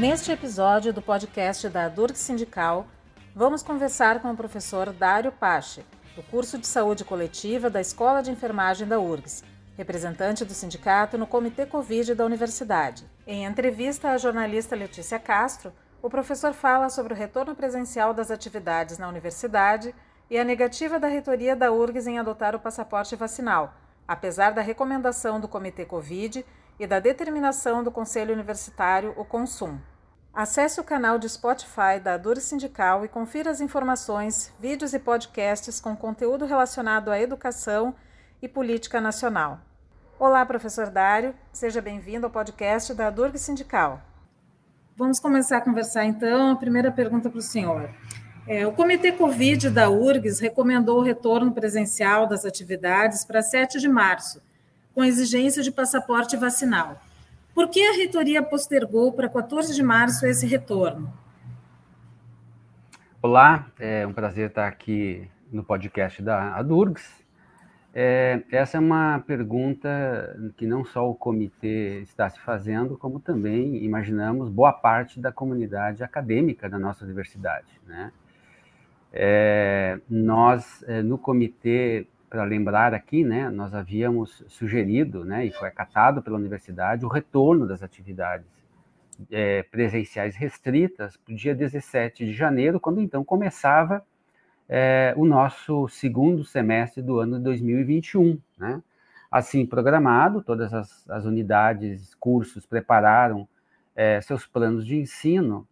Neste episódio do podcast da Durg Sindical, vamos conversar com o professor Dário Pache, do curso de saúde coletiva da Escola de Enfermagem da URGS, representante do sindicato no Comitê Covid da Universidade. Em entrevista à jornalista Letícia Castro, o professor fala sobre o retorno presencial das atividades na universidade e a negativa da reitoria da URGS em adotar o passaporte vacinal, apesar da recomendação do Comitê Covid e da determinação do Conselho Universitário, o CONSUM. Acesse o canal de Spotify da Dura Sindical e confira as informações, vídeos e podcasts com conteúdo relacionado à educação e política nacional. Olá, professor Dário, seja bem-vindo ao podcast da Durg Sindical. Vamos começar a conversar então. A primeira pergunta para o senhor. É, o Comitê Covid da URGS recomendou o retorno presencial das atividades para 7 de março, com exigência de passaporte vacinal. Por que a reitoria postergou para 14 de março esse retorno? Olá, é um prazer estar aqui no podcast da Adurgs. É, essa é uma pergunta que não só o comitê está se fazendo, como também, imaginamos, boa parte da comunidade acadêmica da nossa universidade. Né? É, nós, é, no comitê, para lembrar aqui, né, nós havíamos sugerido, né, e foi acatado pela universidade, o retorno das atividades é, presenciais restritas para o dia 17 de janeiro, quando então começava é, o nosso segundo semestre do ano de 2021. Né? Assim programado, todas as, as unidades, cursos prepararam é, seus planos de ensino,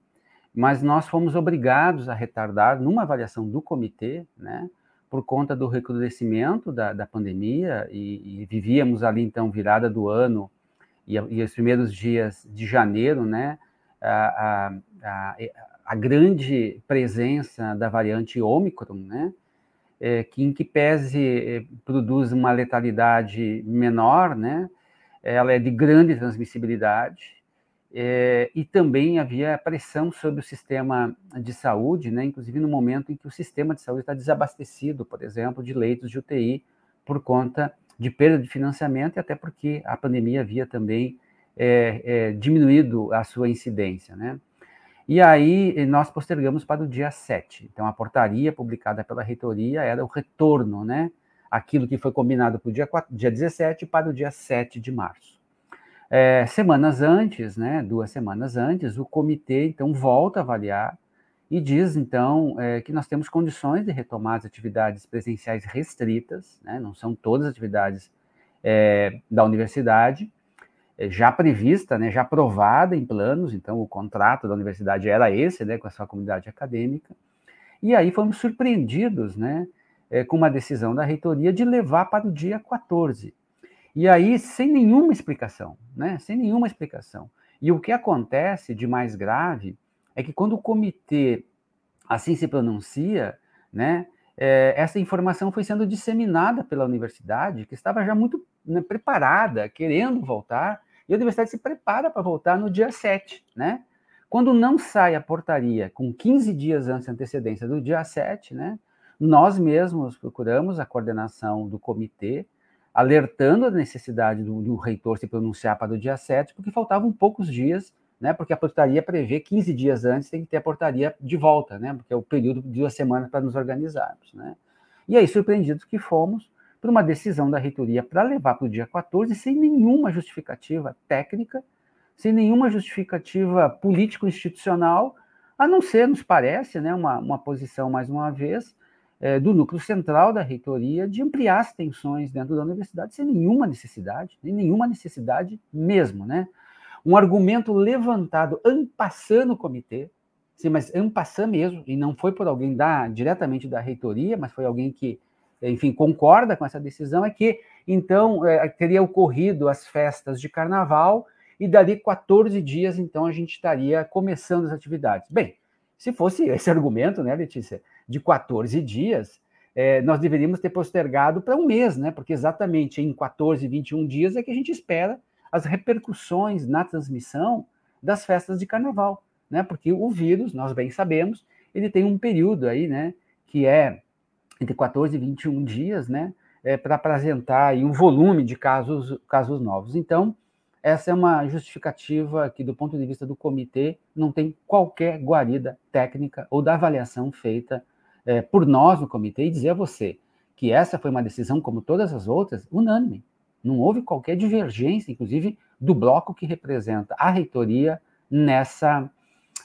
mas nós fomos obrigados a retardar, numa avaliação do comitê, né, por conta do recrudescimento da, da pandemia, e, e, vivíamos ali, então, virada do ano, e, e os primeiros dias de janeiro, né, a, a, a, grande presença da variante Ômicron, né, é, que em que pese é, produz uma letalidade menor, né, ela é de grande transmissibilidade, é, e também havia pressão sobre o sistema de saúde, né, inclusive no momento em que o sistema de saúde está desabastecido, por exemplo, de leitos de UTI, por conta de perda de financiamento e até porque a pandemia havia também é, é, diminuído a sua incidência. Né? E aí nós postergamos para o dia 7. Então, a portaria publicada pela reitoria era o retorno, né? aquilo que foi combinado para o dia, 4, dia 17 para o dia 7 de março. É, semanas antes, né, duas semanas antes, o comitê então volta a avaliar e diz então é, que nós temos condições de retomar as atividades presenciais restritas, né, não são todas as atividades é, da universidade, é, já prevista, né, já aprovada em planos, então o contrato da universidade era esse, né, com a sua comunidade acadêmica, e aí fomos surpreendidos, né, é, com uma decisão da reitoria de levar para o dia 14, e aí, sem nenhuma explicação, né? Sem nenhuma explicação. E o que acontece de mais grave é que quando o comitê assim se pronuncia, né? É, essa informação foi sendo disseminada pela universidade, que estava já muito né, preparada, querendo voltar, e a universidade se prepara para voltar no dia 7, né? Quando não sai a portaria com 15 dias antes de antecedência do dia 7, né? Nós mesmos procuramos a coordenação do comitê, alertando a necessidade do, do, reitor se pronunciar para o dia 7, porque faltavam poucos dias, né, porque a portaria prevê 15 dias antes tem que ter a portaria de volta, né, porque é o período de duas semanas para nos organizarmos. Né. E aí, surpreendidos que fomos, por uma decisão da reitoria para levar para o dia 14, sem nenhuma justificativa técnica, sem nenhuma justificativa político-institucional, a não ser, nos parece, né, uma, uma posição, mais uma vez, é, do núcleo central da reitoria de ampliar as tensões dentro da universidade sem nenhuma necessidade, nem nenhuma necessidade mesmo, né? Um argumento levantado ampassando o comitê, sim, mas ampassando mesmo, e não foi por alguém da, diretamente da reitoria, mas foi alguém que, enfim, concorda com essa decisão, é que, então, é, teria ocorrido as festas de carnaval e dali 14 dias, então, a gente estaria começando as atividades. Bem, se fosse esse argumento, né, Letícia, de 14 dias, é, nós deveríamos ter postergado para um mês, né? Porque exatamente em 14, 21 dias é que a gente espera as repercussões na transmissão das festas de carnaval, né? Porque o vírus, nós bem sabemos, ele tem um período aí, né? Que é entre 14 e 21 dias, né? É, para apresentar aí um volume de casos, casos novos. Então, essa é uma justificativa que, do ponto de vista do comitê, não tem qualquer guarida técnica ou da avaliação feita é, por nós no comitê e dizer a você que essa foi uma decisão, como todas as outras, unânime. Não houve qualquer divergência, inclusive, do bloco que representa a reitoria nessa,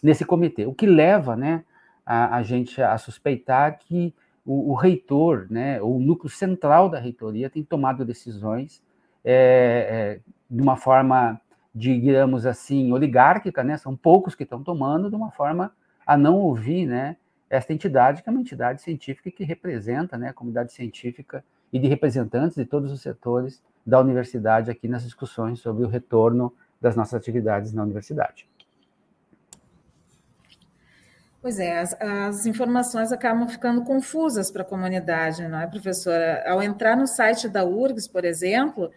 nesse comitê. O que leva né, a, a gente a suspeitar que o, o, reitor, né, o núcleo central da reitoria, tem tomado decisões é, é, de uma forma, digamos assim, oligárquica, né, são poucos que estão tomando, de uma forma a não ouvir né, esta entidade, que é uma entidade científica que representa né, a comunidade científica e de representantes de todos os setores da universidade aqui nas discussões sobre o retorno das nossas atividades na universidade. Pois é, as, as, informações acabam ficando confusas para a comunidade, não é, professora? Ao entrar no site da URGS, por exemplo,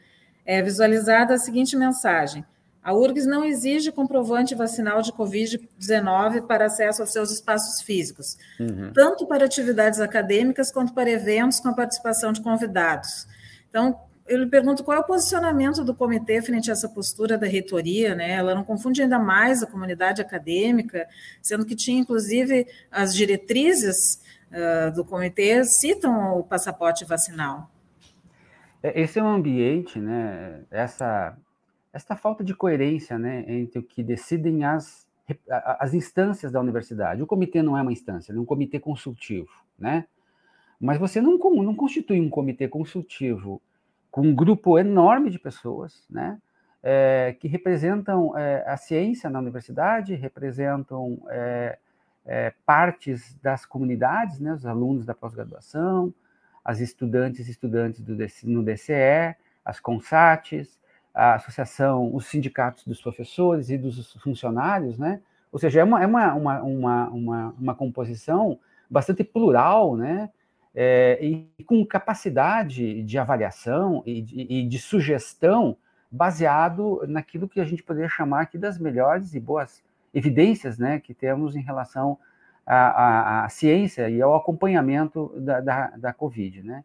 é visualizada a seguinte mensagem: a URGS não exige comprovante vacinal de Covid-19 para acesso aos seus espaços físicos, uhum. tanto para atividades acadêmicas quanto para eventos com a participação de convidados. Então, eu lhe pergunto qual é o posicionamento do comitê frente a essa postura da reitoria, né? Ela não confunde ainda mais a comunidade acadêmica, sendo que tinha, inclusive, as diretrizes uh, do comitê citam o passaporte vacinal. É, esse é um ambiente, né? Essa, essa falta de coerência, né, entre o que decidem as, as instâncias da universidade. O comitê não é uma instância, é um comitê consultivo, né? Mas você não, não constitui um comitê consultivo com um grupo enorme de pessoas, né, é, que representam é, a ciência na universidade, representam é, é partes das comunidades, né, os alunos da pós-graduação, as estudantes e estudantes do, no DCE, as CONSATs, a associação, os sindicatos dos professores e dos funcionários, né? Ou seja, é uma, é uma, uma, uma, uma, uma composição bastante plural, né? é, e com capacidade de avaliação e de, e de, sugestão baseado naquilo que a gente poderia chamar aqui das melhores e boas evidências né, que temos em relação à, à, ciência e ao acompanhamento da, da, da Covid. Né?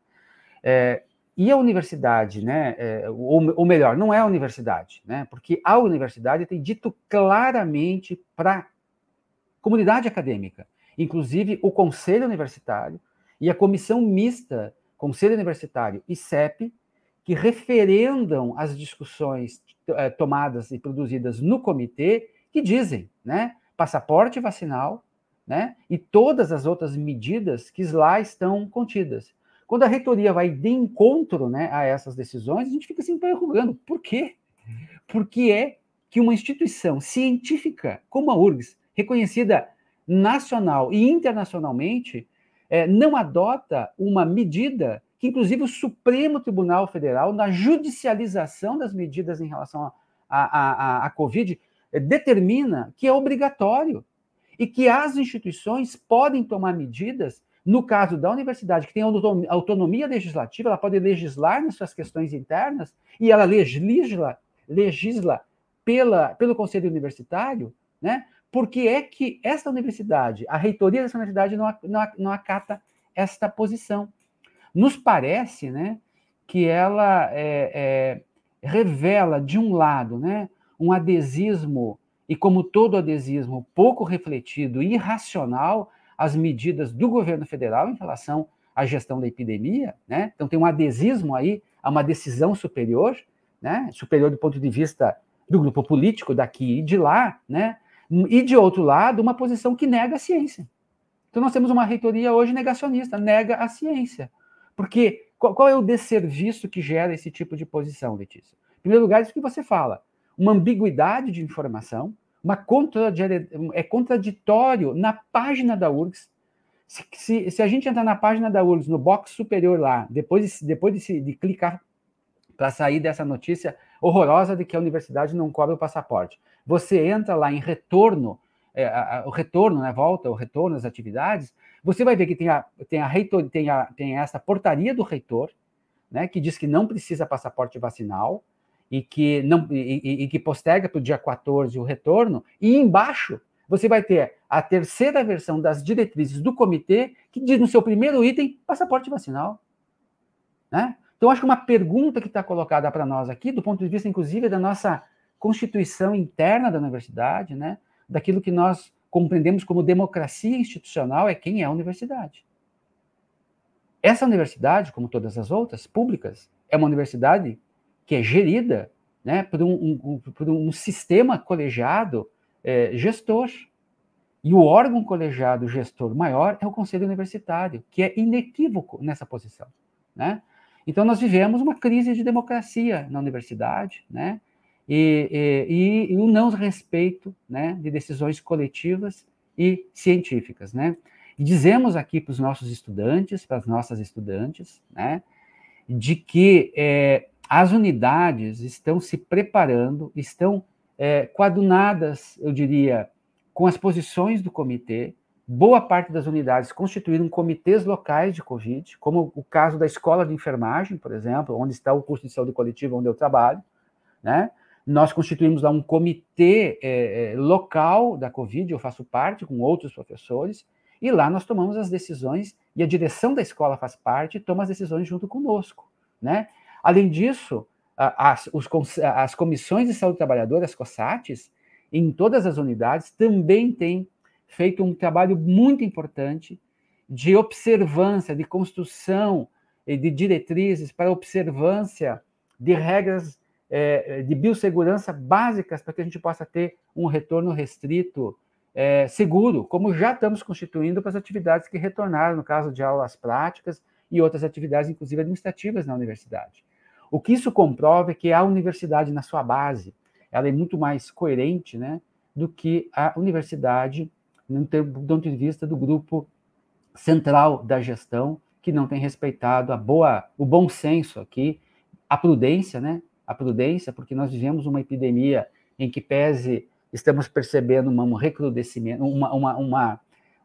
É, e a universidade, né, é, ou, ou, melhor, não é a universidade, né, porque a universidade tem dito claramente para a comunidade acadêmica, inclusive o conselho universitário, e a comissão mista, Conselho Universitário e CEP, que referendam as discussões eh, tomadas e produzidas no comitê, que dizem, né, passaporte vacinal, né, e todas as outras medidas que lá estão contidas. Quando a reitoria vai de encontro, né, a essas decisões, a gente fica se interrogando, por quê? Porque é que uma instituição científica como a URGS, reconhecida nacional e internacionalmente, é, não adota uma medida que, inclusive, o Supremo Tribunal Federal, na judicialização das medidas em relação à Covid, é, determina que é obrigatório e que as instituições podem tomar medidas. No caso da universidade, que tem autonomia legislativa, ela pode legislar nas suas questões internas e ela legisla, legisla pela, pelo Conselho Universitário, né? Porque é que esta universidade, a reitoria dessa universidade, não, não, não acata esta posição. Nos parece né, que ela é, é, revela, de um lado, né, um adesismo, e como todo adesismo, pouco refletido e irracional às medidas do governo federal em relação à gestão da epidemia. Né? Então, tem um adesismo aí a uma decisão superior, né? superior do ponto de vista do grupo político daqui e de lá, né? E, de outro lado, uma posição que nega a ciência. Então, nós temos uma reitoria hoje negacionista, nega a ciência. Porque qual, qual é o desserviço que gera esse tipo de posição, Letícia? Em primeiro lugar, isso que você fala, uma ambiguidade de informação, uma é contraditório na página da URGS. Se, se, se, a gente entrar na página da URGS, no box superior lá, depois de, depois de, de clicar para sair dessa notícia horrorosa de que a universidade não cobra o passaporte. Você entra lá em retorno, é, a, a, o retorno, né, volta, o retorno às atividades, você vai ver que tem, a, tem, a reitor, tem, a, tem essa portaria do reitor, né, que diz que não precisa passaporte vacinal e que, não, e, e que posterga para o dia 14 o retorno, e embaixo você vai ter a terceira versão das diretrizes do comitê, que diz no seu primeiro item passaporte vacinal. Né? Então, acho que uma pergunta que está colocada para nós aqui, do ponto de vista, inclusive, da nossa constituição interna da universidade, né, daquilo que nós compreendemos como democracia institucional, é quem é a universidade. Essa universidade, como todas as outras públicas, é uma universidade que é gerida né, por, um, um, por um sistema colegiado é, gestor. E o órgão colegiado gestor maior é o Conselho Universitário, que é inequívoco nessa posição. Né? Então, nós vivemos uma crise de democracia na universidade, né? e, e, e o não respeito né, de decisões coletivas e científicas. Né? E dizemos aqui para os nossos estudantes, para as nossas estudantes, né, de que é, as unidades estão se preparando, estão é, coadunadas, eu diria, com as posições do comitê. Boa parte das unidades constituíram comitês locais de Covid, como o caso da Escola de Enfermagem, por exemplo, onde está o curso de saúde coletiva onde eu trabalho, né? Nós constituímos lá um comitê é, local da Covid, eu faço parte com outros professores, e lá nós tomamos as decisões, e a direção da escola faz parte e toma as decisões junto conosco. Né? Além disso, as, os, as comissões de saúde trabalhadora, as COSATs, em todas as unidades, também têm feito um trabalho muito importante de observância, de construção de diretrizes para observância de regras é, de biossegurança básicas para que a gente possa ter um retorno restrito é, seguro, como já estamos constituindo para as atividades que retornaram, no caso de aulas práticas e outras atividades, inclusive administrativas na universidade. O que isso comprova é que a universidade, na sua base, ela é muito mais coerente né, do que a universidade, do ponto de vista do grupo central da gestão, que não tem respeitado a boa, o bom senso aqui, a prudência, né, a prudência, porque nós vivemos uma epidemia em que pese estamos percebendo um recrudescimento, uma, uma, uma,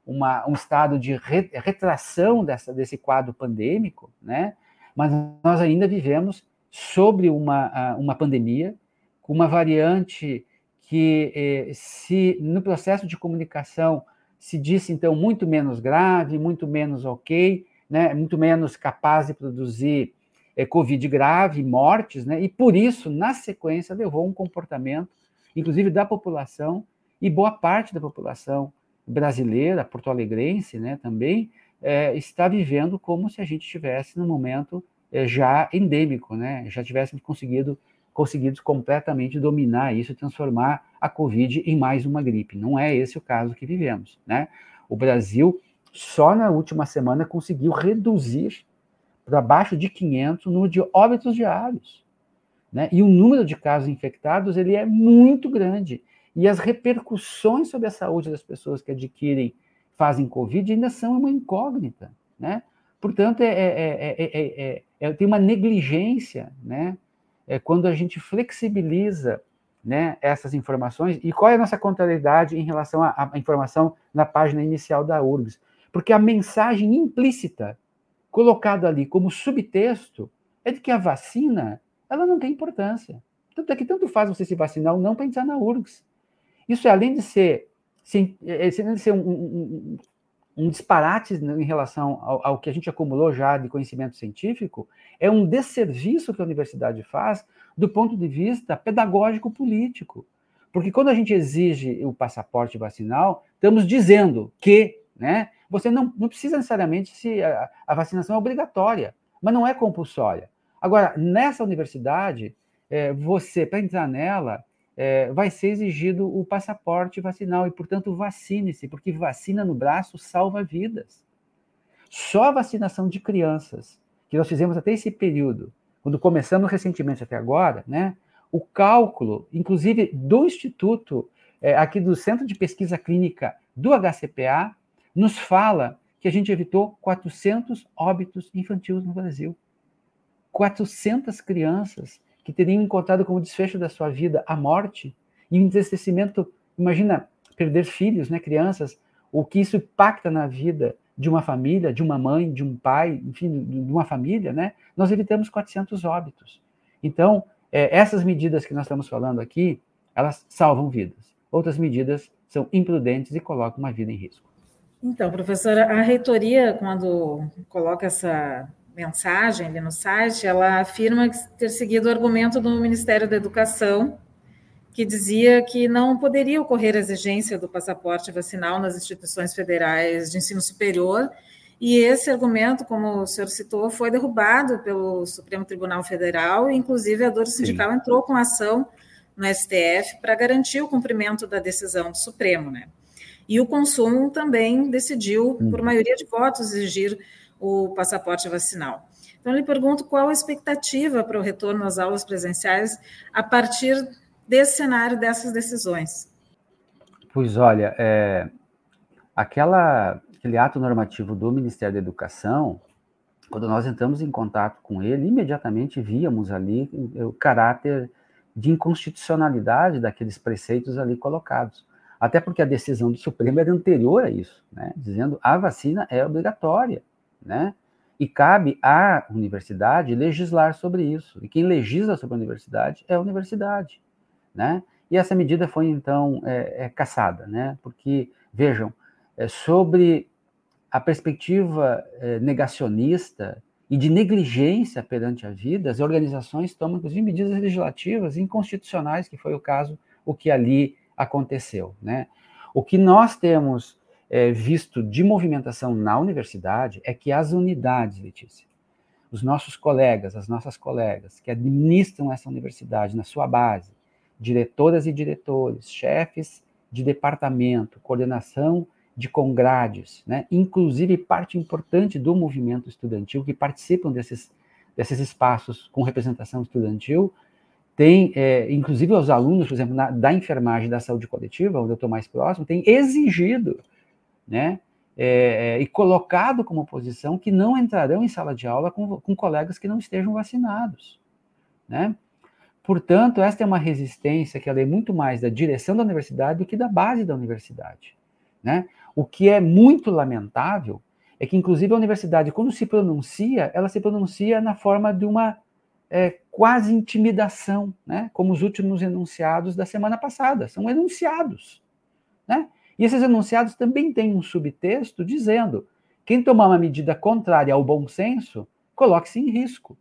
uma um estado de re, retração dessa, desse quadro pandêmico, né? mas nós ainda vivemos sobre uma, uma pandemia, com uma variante que, eh, se no processo de comunicação se disse, então, muito menos grave, muito menos ok, né? muito menos capaz de produzir é, Covid grave, mortes, né? e por isso, na sequência, levou um comportamento, inclusive da população, e boa parte da população brasileira, porto-alegrense né, também, é, está vivendo como se a gente estivesse no momento já endêmico, né? já tivéssemos conseguido conseguido completamente dominar isso e transformar a Covid em mais uma gripe. Não é esse o caso que vivemos. Né? O Brasil, só na última semana, conseguiu reduzir para baixo de 500 o número de óbitos diários. Né? E o número de casos infectados ele é muito grande. E as repercussões sobre a saúde das pessoas que adquirem, fazem Covid, ainda são uma incógnita. Né? Portanto, é, é, é, tem uma negligência né? é quando a gente flexibiliza né, essas informações. E qual é a nossa contrariedade em relação à, à informação na página inicial da URGS? Porque a mensagem implícita colocado ali como subtexto é de que a vacina ela não tem importância. Tanto é que tanto faz você se vacinar ou não para na URGS. Isso é além de ser, é, além de ser um, um, um disparate em relação ao, ao, que a gente acumulou já de conhecimento científico, é um desserviço que a universidade faz do ponto de vista pedagógico-político. Porque quando a gente exige o passaporte vacinal, estamos dizendo que né, você não, não precisa necessariamente se a, a, vacinação é obrigatória, mas não é compulsória. Agora, nessa universidade, é, você, para entrar nela, é, vai ser exigido o passaporte vacinal e, portanto, vacine-se, porque vacina no braço salva vidas. Só a vacinação de crianças, que nós fizemos até esse período, quando começamos recentemente até agora, né, o cálculo, inclusive do Instituto, é, aqui do Centro de Pesquisa Clínica do HCPA, nos fala que a gente evitou 400 óbitos infantis no Brasil. 400 crianças que teriam encontrado como desfecho da sua vida a morte e o entristecimento. Imagina perder filhos, né, crianças, o que isso impacta na vida de uma família, de uma mãe, de um pai, enfim, de uma família, né? Nós evitamos 400 óbitos. Então, é, essas medidas que nós estamos falando aqui, elas salvam vidas. Outras medidas são imprudentes e colocam uma vida em risco. Então, professora, a reitoria, quando coloca essa mensagem ali no site, ela afirma ter seguido o argumento do Ministério da Educação, que dizia que não poderia ocorrer a exigência do passaporte vacinal nas instituições federais de ensino superior, e esse argumento, como o senhor citou, foi derrubado pelo Supremo Tribunal Federal, e inclusive a Dor Sindical Sim. entrou com ação no STF para garantir o cumprimento da decisão do Supremo, né? E o Consumo também decidiu, por uhum. maioria de votos, exigir o passaporte vacinal. Então, eu lhe pergunto qual a expectativa para o retorno às aulas presenciais a partir desse cenário, dessas decisões. Pois olha, é, aquela, aquele ato normativo do Ministério da Educação, quando nós entramos em contato com ele, imediatamente víamos ali o caráter de inconstitucionalidade daqueles preceitos ali colocados. Até porque a decisão do Supremo era anterior a isso, né? dizendo a vacina é obrigatória, né? E cabe à universidade legislar sobre isso. E quem legisla sobre a universidade é a universidade, né? E essa medida foi então é, é caçada, né? Porque vejam, é, sobre a perspectiva é, negacionista e de negligência perante a vida, as organizações tomam inclusive medidas legislativas inconstitucionais, que foi o caso o que ali aconteceu, né? O que nós temos é, visto de movimentação na universidade é que as unidades, Letícia, os nossos colegas, as nossas colegas que administram essa universidade na sua base, diretoras e diretores, chefes de departamento, coordenação de congrades, né? inclusive parte importante do movimento estudantil que participam desses, desses espaços com representação estudantil, tem, é, inclusive os alunos, por exemplo, na, da enfermagem da saúde coletiva, onde eu estou mais próximo, tem exigido né, é, é, e colocado como posição que não entrarão em sala de aula com, com colegas que não estejam vacinados, né? Portanto, esta é uma resistência que ela é muito mais da direção da universidade do que da base da universidade, né? O que é muito lamentável é que, inclusive, a universidade, quando se pronuncia, ela se pronuncia na forma de uma é, quase intimidação, né? como os últimos enunciados da semana passada. São enunciados. Né? E esses enunciados também têm um subtexto dizendo: quem tomar uma medida contrária ao bom senso, coloque-se em risco.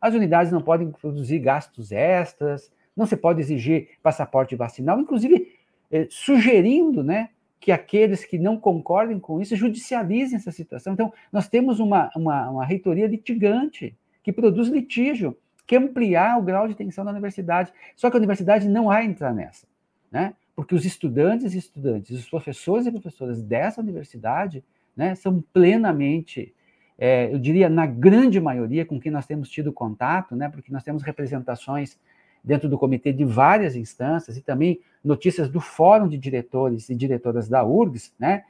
As unidades não podem produzir gastos extras, não se pode exigir passaporte vacinal, inclusive eh, sugerindo né, que aqueles que não concordem com isso judicializem essa situação. Então, nós temos uma, uma, uma reitoria litigante que produz litígio, que ampliar o grau de tensão da universidade. Só que a universidade não vai entrar nessa. Né? porque os estudantes e estudantes, os professores e professoras dessa universidade, né, são plenamente, é, eu diria, na grande maioria com quem nós temos tido contato, né, porque nós temos representações dentro do comitê de várias instâncias e também notícias do Fórum de Diretores e Diretoras da URGS, né,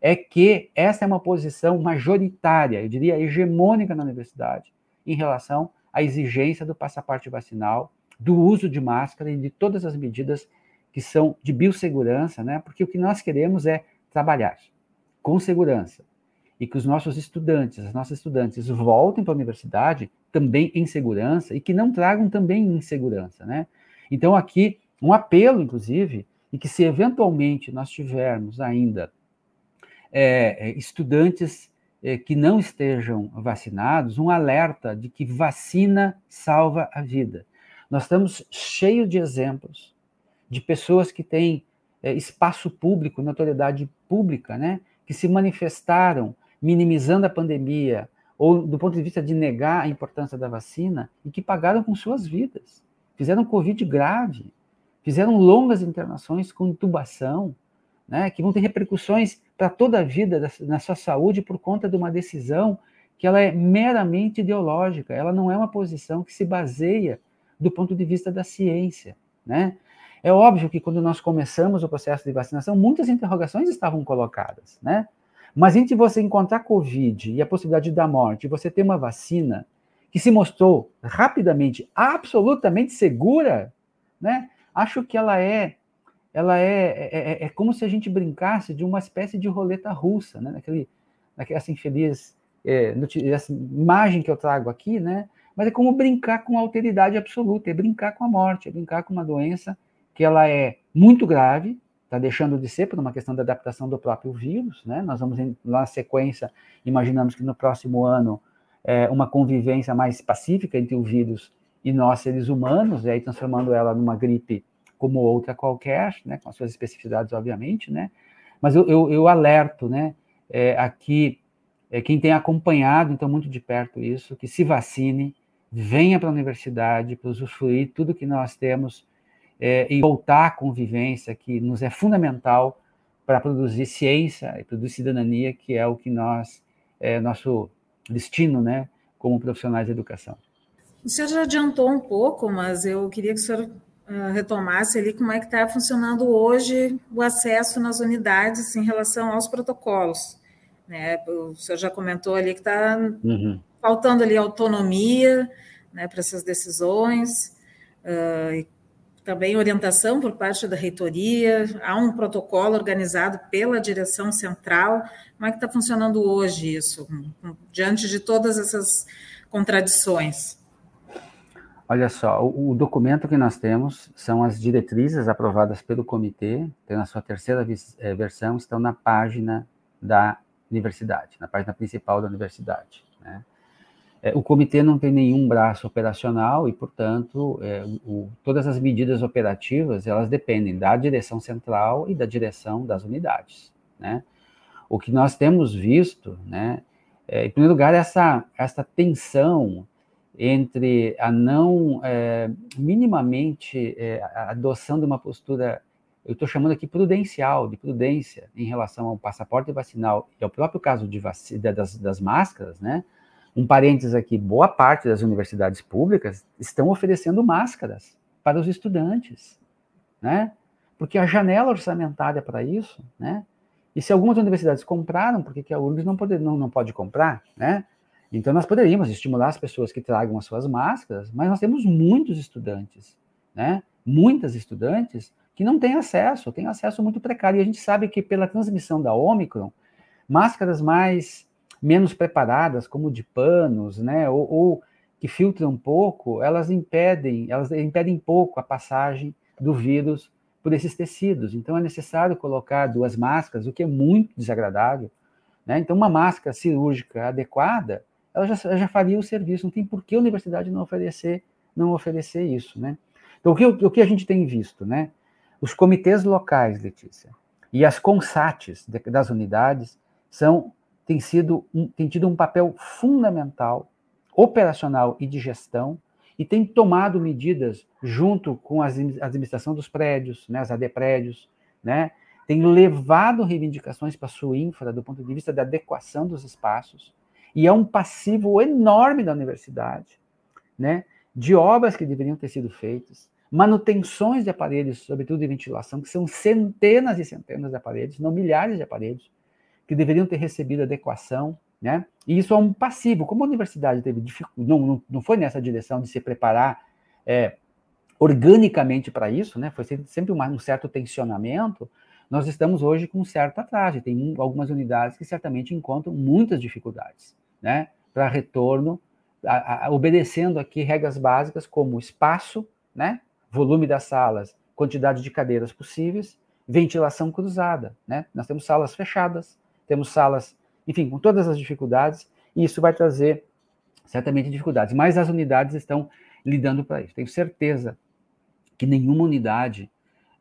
é que essa é uma posição majoritária, eu diria hegemônica na universidade, em relação à exigência do passaporte vacinal, do uso de máscara e de todas as medidas que são de biossegurança, né? Porque o que nós queremos é trabalhar com segurança e que os nossos estudantes, as nossas estudantes voltem para a universidade também em segurança e que não tragam também insegurança, né? Então aqui um apelo, inclusive, e que se eventualmente nós tivermos ainda é, estudantes que não estejam vacinados, um alerta de que vacina salva a vida. Nós estamos cheios de exemplos de pessoas que têm é, espaço público, notoriedade pública, né, que se manifestaram minimizando a pandemia ou do ponto de vista de negar a importância da vacina e que pagaram com suas vidas, fizeram Covid grave, fizeram longas internações com intubação, né, que vão ter repercussões para toda a vida da, na sua saúde por conta de uma decisão que ela é meramente ideológica, ela não é uma posição que se baseia do ponto de vista da ciência, né? É óbvio que quando nós começamos o processo de vacinação, muitas interrogações estavam colocadas, né? Mas entre você encontrar Covid e a possibilidade da morte, você ter uma vacina que se mostrou rapidamente absolutamente segura, né? Acho que ela é ela é, é, é, é como se a gente brincasse de uma espécie de roleta russa, né? Naquele, naquela assim, feliz é, essa imagem que eu trago aqui, né? Mas é como brincar com a alteridade absoluta, é brincar com a morte, é brincar com uma doença que ela é muito grave, está deixando de ser por uma questão da adaptação do próprio vírus, né? Nós vamos na sequência, imaginamos que no próximo ano é, uma convivência mais pacífica entre o vírus e nós seres humanos, e aí transformando ela numa gripe como outra qualquer, né, com as suas especificidades, obviamente, né, mas eu, eu, eu alerto, né, é, aqui, é, quem tem acompanhado, então, muito de perto isso, que se vacine, venha para a universidade para usufruir tudo que nós temos é, e voltar à convivência, que nos é fundamental para produzir ciência e produzir cidadania, que é o que nós, é nosso destino, né, como profissionais de educação. O senhor já adiantou um pouco, mas eu queria que o senhor retomasse ali como é que está funcionando hoje o acesso nas unidades em relação aos protocolos. Né? O senhor já comentou ali que está uhum. faltando ali autonomia né, para essas decisões, uh, também orientação por parte da reitoria, há um protocolo organizado pela direção central. Como é que está funcionando hoje isso, diante de todas essas contradições? Olha só, o, o, documento que nós temos são as diretrizes aprovadas pelo comitê, tem na sua terceira eh, versão, estão na página da universidade, na página principal da universidade. Né? É, o comitê não tem nenhum braço operacional e, portanto, é, o, todas as medidas operativas elas dependem da direção central e da direção das unidades. Né? O que nós temos visto, né, é, em primeiro lugar, essa, essa tensão entre a não é, minimamente é, adoção de uma postura, eu estou chamando aqui prudencial, de prudência em relação ao passaporte vacinal e ao próprio caso de vac... das, das máscaras, né? Um parênteses aqui: boa parte das universidades públicas estão oferecendo máscaras para os estudantes, né? Porque a janela orçamentária para isso, né? E se algumas universidades compraram, por que a URGS não pode, não, não pode comprar, né? Então, nós poderíamos estimular as pessoas que tragam as suas máscaras, mas nós temos muitos estudantes, né? Muitas estudantes que não têm acesso, têm acesso muito precário. E a gente sabe que pela transmissão da Omicron, máscaras mais menos preparadas, como de panos, né, ou, ou que filtram pouco, elas impedem, elas impedem pouco a passagem do vírus por esses tecidos. Então é necessário colocar duas máscaras, o que é muito desagradável. Né? Então uma máscara cirúrgica adequada, ela já, já faria o serviço. Não tem por que a universidade não oferecer, não oferecer isso, né? Então o que, o que a gente tem visto, né? Os comitês locais, Letícia, e as consates das unidades são tem, sido tem tido um papel fundamental, operacional e de gestão, e tem tomado medidas junto com a administração dos prédios, né, as AD prédios, né, tem levado reivindicações para a sua infra do ponto de vista da adequação dos espaços, e é um passivo enorme da universidade, né, de obras que deveriam ter sido feitas, manutenções de aparelhos, sobretudo de ventilação, que são centenas e centenas de aparelhos, não milhares de aparelhos, que deveriam ter recebido adequação, né? E isso é um passivo. Como a universidade teve não, não, não foi nessa direção de se preparar é, organicamente para isso, né? Foi sempre um certo tensionamento. Nós estamos hoje com um certo atraso. Tem um, algumas unidades que certamente encontram muitas dificuldades, né? Para retorno, a, a, obedecendo aqui regras básicas como espaço, né? Volume das salas, quantidade de cadeiras possíveis, ventilação cruzada, né? Nós temos salas fechadas, temos salas, enfim, com todas as dificuldades, e isso vai trazer certamente dificuldades, mas as unidades estão lidando para isso. Tenho certeza que nenhuma unidade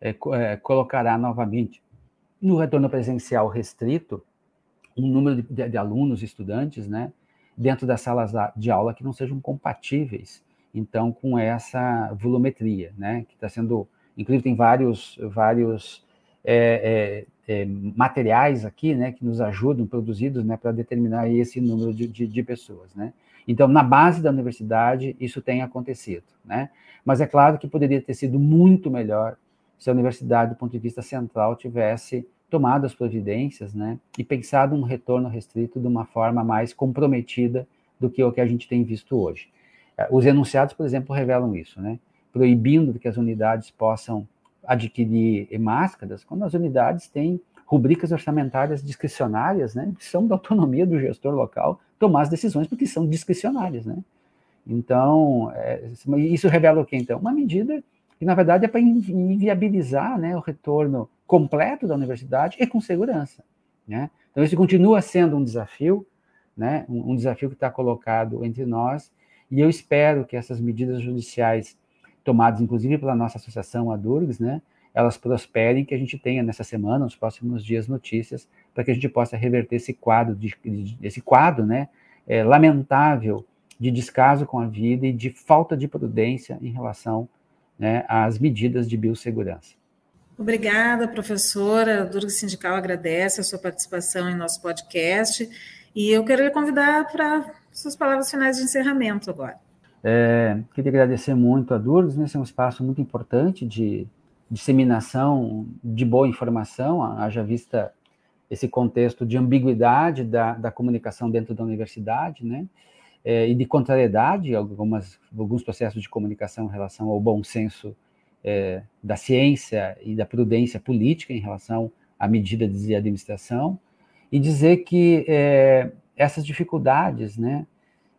é, é, colocará novamente no retorno presencial restrito um número de, de, de alunos, estudantes, né, dentro das salas de aula que não sejam compatíveis, então, com essa volumetria, né, que está sendo, inclusive tem vários, vários é, é, materiais aqui, né, que nos ajudam, produzidos, né, para determinar esse número de, de, de, pessoas, né. Então, na base da universidade, isso tem acontecido, né. Mas é claro que poderia ter sido muito melhor se a universidade, do ponto de vista central, tivesse tomado as providências, né, e pensado um retorno restrito de uma forma mais comprometida do que o que a gente tem visto hoje. É, os enunciados, por exemplo, revelam isso, né, proibindo que as unidades possam adquirir máscaras quando as unidades têm rubricas orçamentárias discricionárias, né, que são da autonomia do gestor local tomar as decisões, porque são discricionárias, né. Então, é, isso revela o que, então? Uma medida que, na verdade, é para inviabilizar né, o retorno completo da universidade e com segurança, né. Então, isso continua sendo um desafio, né, um, um desafio que está colocado entre nós, e eu espero que essas medidas judiciais tomadas inclusive pela nossa associação, a Durgs, né, elas prosperem, que a gente tenha nessa semana, nos próximos dias, notícias, para que a gente possa reverter esse quadro, de, esse quadro, né, é, lamentável de descaso com a vida e de falta de prudência em relação né, às medidas de biossegurança. Obrigada, professora. A Durga Sindical agradece a sua participação em nosso podcast e eu quero lhe convidar para suas palavras finais de encerramento agora. É, queria agradecer muito a Durgs, né, esse é um espaço muito importante de disseminação de boa informação, haja vista esse contexto de ambiguidade da, da comunicação dentro da universidade, né? É, e de contrariedade, algumas, alguns processos de comunicação em relação ao bom senso é, da ciência e da prudência política em relação à medida de administração, e dizer que é, essas dificuldades, né,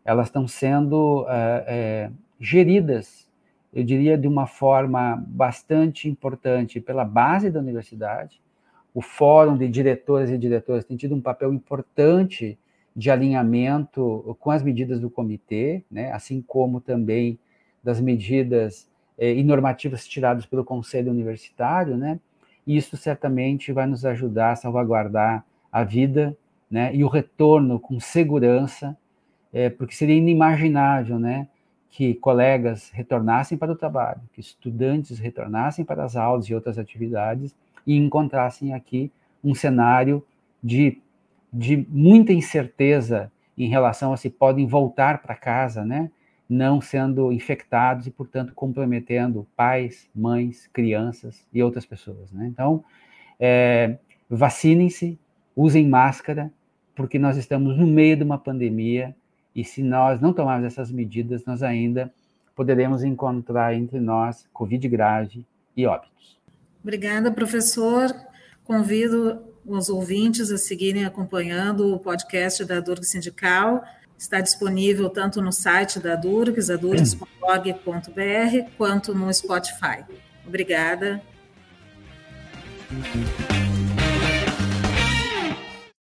elas estão sendo é, é, geridas, eu diria, de uma forma bastante importante pela base da universidade, o fórum de diretoras e diretores tem tido um papel importante de alinhamento com as medidas do comitê, né, assim como também das medidas e normativas tiradas pelo Conselho Universitário, né, isso certamente vai nos ajudar a salvaguardar a vida né, e o retorno com segurança, eh, porque seria inimaginável né, que colegas retornassem para o trabalho, que estudantes retornassem para as aulas e outras atividades e encontrassem aqui um cenário de, de muita incerteza em relação a se podem voltar para casa, né? Não sendo infectados e, portanto, comprometendo pais, mães, crianças e outras pessoas. Né? Então, é, vacinem-se, usem máscara, porque nós estamos no meio de uma pandemia e se nós não tomarmos essas medidas, nós ainda poderemos encontrar entre nós Covid grave e óbitos. Obrigada, professor. Convido os ouvintes a seguirem acompanhando o podcast da Durg Sindical. Está disponível tanto no site da Durgs, adurgs.org.br, quanto no Spotify. Obrigada.